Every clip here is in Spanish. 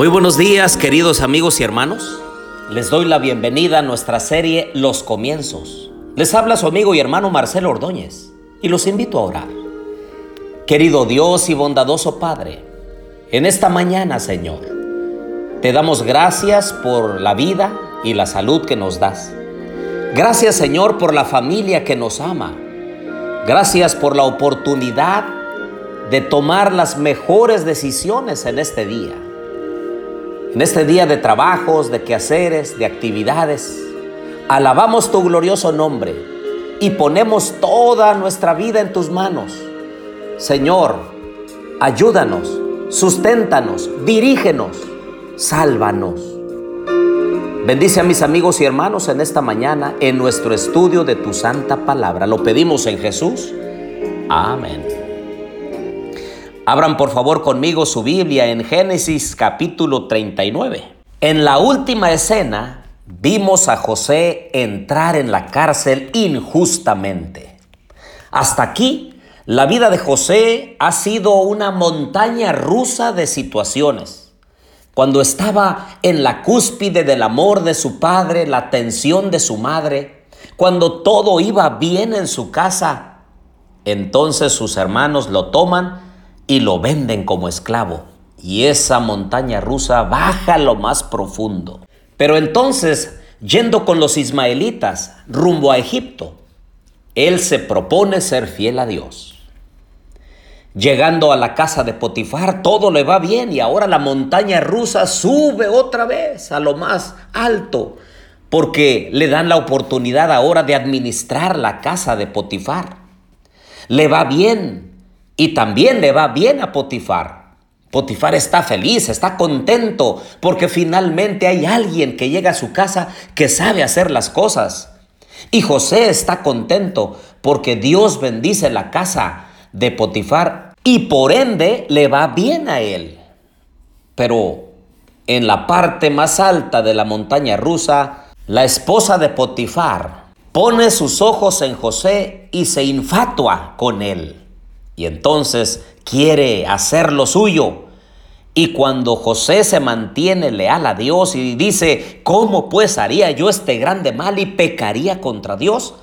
Muy buenos días queridos amigos y hermanos. Les doy la bienvenida a nuestra serie Los Comienzos. Les habla su amigo y hermano Marcelo Ordóñez y los invito a orar. Querido Dios y bondadoso Padre, en esta mañana Señor, te damos gracias por la vida y la salud que nos das. Gracias Señor por la familia que nos ama. Gracias por la oportunidad de tomar las mejores decisiones en este día. En este día de trabajos, de quehaceres, de actividades, alabamos tu glorioso nombre y ponemos toda nuestra vida en tus manos. Señor, ayúdanos, susténtanos, dirígenos, sálvanos. Bendice a mis amigos y hermanos en esta mañana en nuestro estudio de tu santa palabra. Lo pedimos en Jesús. Amén. Abran por favor conmigo su Biblia en Génesis capítulo 39. En la última escena vimos a José entrar en la cárcel injustamente. Hasta aquí, la vida de José ha sido una montaña rusa de situaciones. Cuando estaba en la cúspide del amor de su padre, la atención de su madre, cuando todo iba bien en su casa, entonces sus hermanos lo toman y lo venden como esclavo. Y esa montaña rusa baja lo más profundo. Pero entonces, yendo con los ismaelitas rumbo a Egipto, él se propone ser fiel a Dios. Llegando a la casa de Potifar, todo le va bien y ahora la montaña rusa sube otra vez a lo más alto, porque le dan la oportunidad ahora de administrar la casa de Potifar. Le va bien, y también le va bien a Potifar. Potifar está feliz, está contento, porque finalmente hay alguien que llega a su casa que sabe hacer las cosas. Y José está contento porque Dios bendice la casa de Potifar y por ende le va bien a él. Pero en la parte más alta de la montaña rusa, la esposa de Potifar pone sus ojos en José y se infatua con él. Y entonces quiere hacer lo suyo. Y cuando José se mantiene leal a Dios y dice, ¿cómo pues haría yo este grande mal y pecaría contra Dios?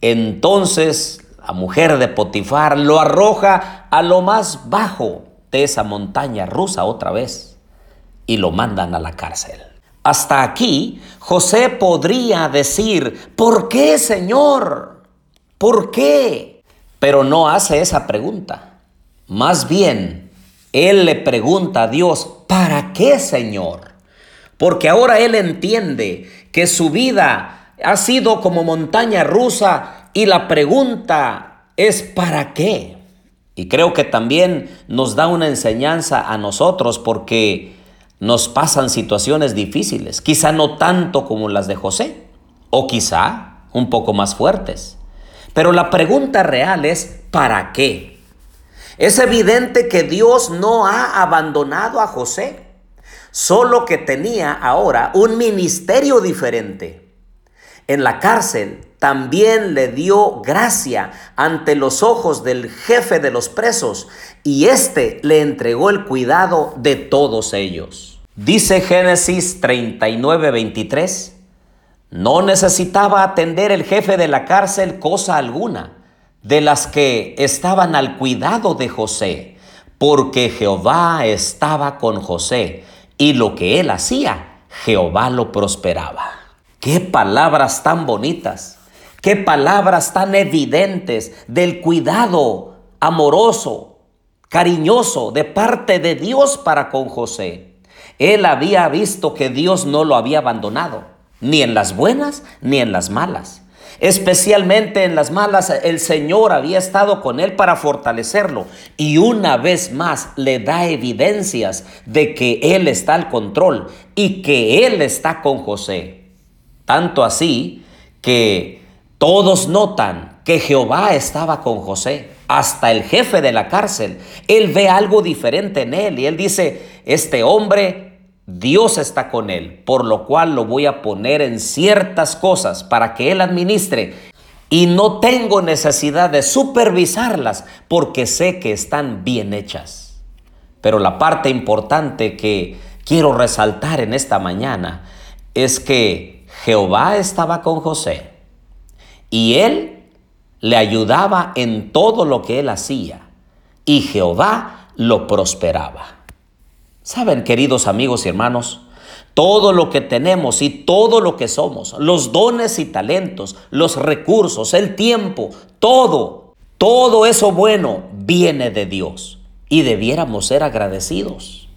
Entonces la mujer de Potifar lo arroja a lo más bajo de esa montaña rusa otra vez y lo mandan a la cárcel. Hasta aquí José podría decir, ¿por qué Señor? ¿Por qué? Pero no hace esa pregunta. Más bien, él le pregunta a Dios, ¿para qué, Señor? Porque ahora él entiende que su vida ha sido como montaña rusa y la pregunta es ¿para qué? Y creo que también nos da una enseñanza a nosotros porque nos pasan situaciones difíciles, quizá no tanto como las de José, o quizá un poco más fuertes. Pero la pregunta real es, ¿para qué? Es evidente que Dios no ha abandonado a José, solo que tenía ahora un ministerio diferente. En la cárcel también le dio gracia ante los ojos del jefe de los presos y éste le entregó el cuidado de todos ellos. Dice Génesis 39, 23. No necesitaba atender el jefe de la cárcel cosa alguna de las que estaban al cuidado de José, porque Jehová estaba con José y lo que él hacía, Jehová lo prosperaba. Qué palabras tan bonitas, qué palabras tan evidentes del cuidado amoroso, cariñoso de parte de Dios para con José. Él había visto que Dios no lo había abandonado ni en las buenas ni en las malas. Especialmente en las malas, el Señor había estado con él para fortalecerlo y una vez más le da evidencias de que Él está al control y que Él está con José. Tanto así que todos notan que Jehová estaba con José. Hasta el jefe de la cárcel, él ve algo diferente en él y él dice, este hombre Dios está con él, por lo cual lo voy a poner en ciertas cosas para que él administre. Y no tengo necesidad de supervisarlas porque sé que están bien hechas. Pero la parte importante que quiero resaltar en esta mañana es que Jehová estaba con José y él le ayudaba en todo lo que él hacía y Jehová lo prosperaba. Saben, queridos amigos y hermanos, todo lo que tenemos y todo lo que somos, los dones y talentos, los recursos, el tiempo, todo, todo eso bueno viene de Dios y debiéramos ser agradecidos.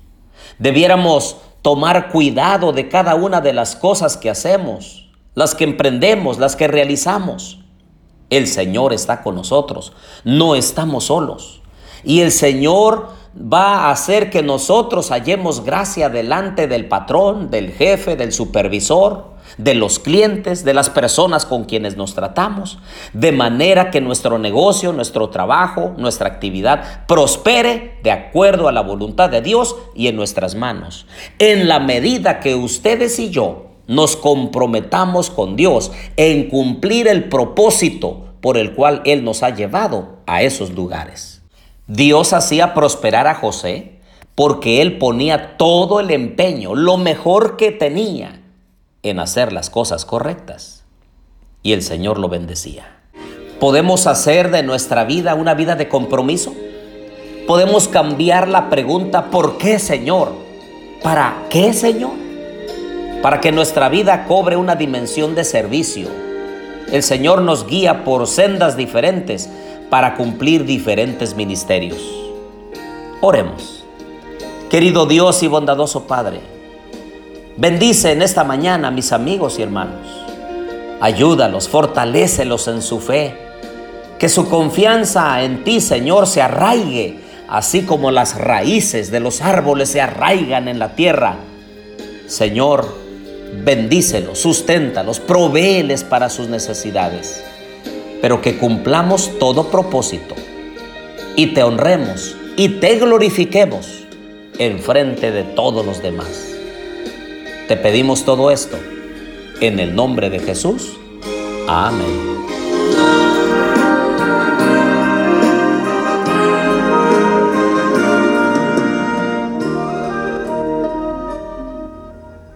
Debiéramos tomar cuidado de cada una de las cosas que hacemos, las que emprendemos, las que realizamos. El Señor está con nosotros, no estamos solos. Y el Señor va a hacer que nosotros hallemos gracia delante del patrón, del jefe, del supervisor, de los clientes, de las personas con quienes nos tratamos, de manera que nuestro negocio, nuestro trabajo, nuestra actividad prospere de acuerdo a la voluntad de Dios y en nuestras manos. En la medida que ustedes y yo nos comprometamos con Dios en cumplir el propósito por el cual Él nos ha llevado a esos lugares. Dios hacía prosperar a José porque Él ponía todo el empeño, lo mejor que tenía en hacer las cosas correctas. Y el Señor lo bendecía. ¿Podemos hacer de nuestra vida una vida de compromiso? Podemos cambiar la pregunta ¿por qué Señor? ¿Para qué Señor? Para que nuestra vida cobre una dimensión de servicio. El Señor nos guía por sendas diferentes para cumplir diferentes ministerios. Oremos. Querido Dios y bondadoso Padre, Bendice en esta mañana a mis amigos y hermanos. Ayúdalos, fortalécelos en su fe. Que su confianza en ti, Señor, se arraigue, así como las raíces de los árboles se arraigan en la tierra. Señor, bendícelos, susténtalos, provéeles para sus necesidades. Pero que cumplamos todo propósito y te honremos y te glorifiquemos en frente de todos los demás. Te pedimos todo esto en el nombre de Jesús. Amén.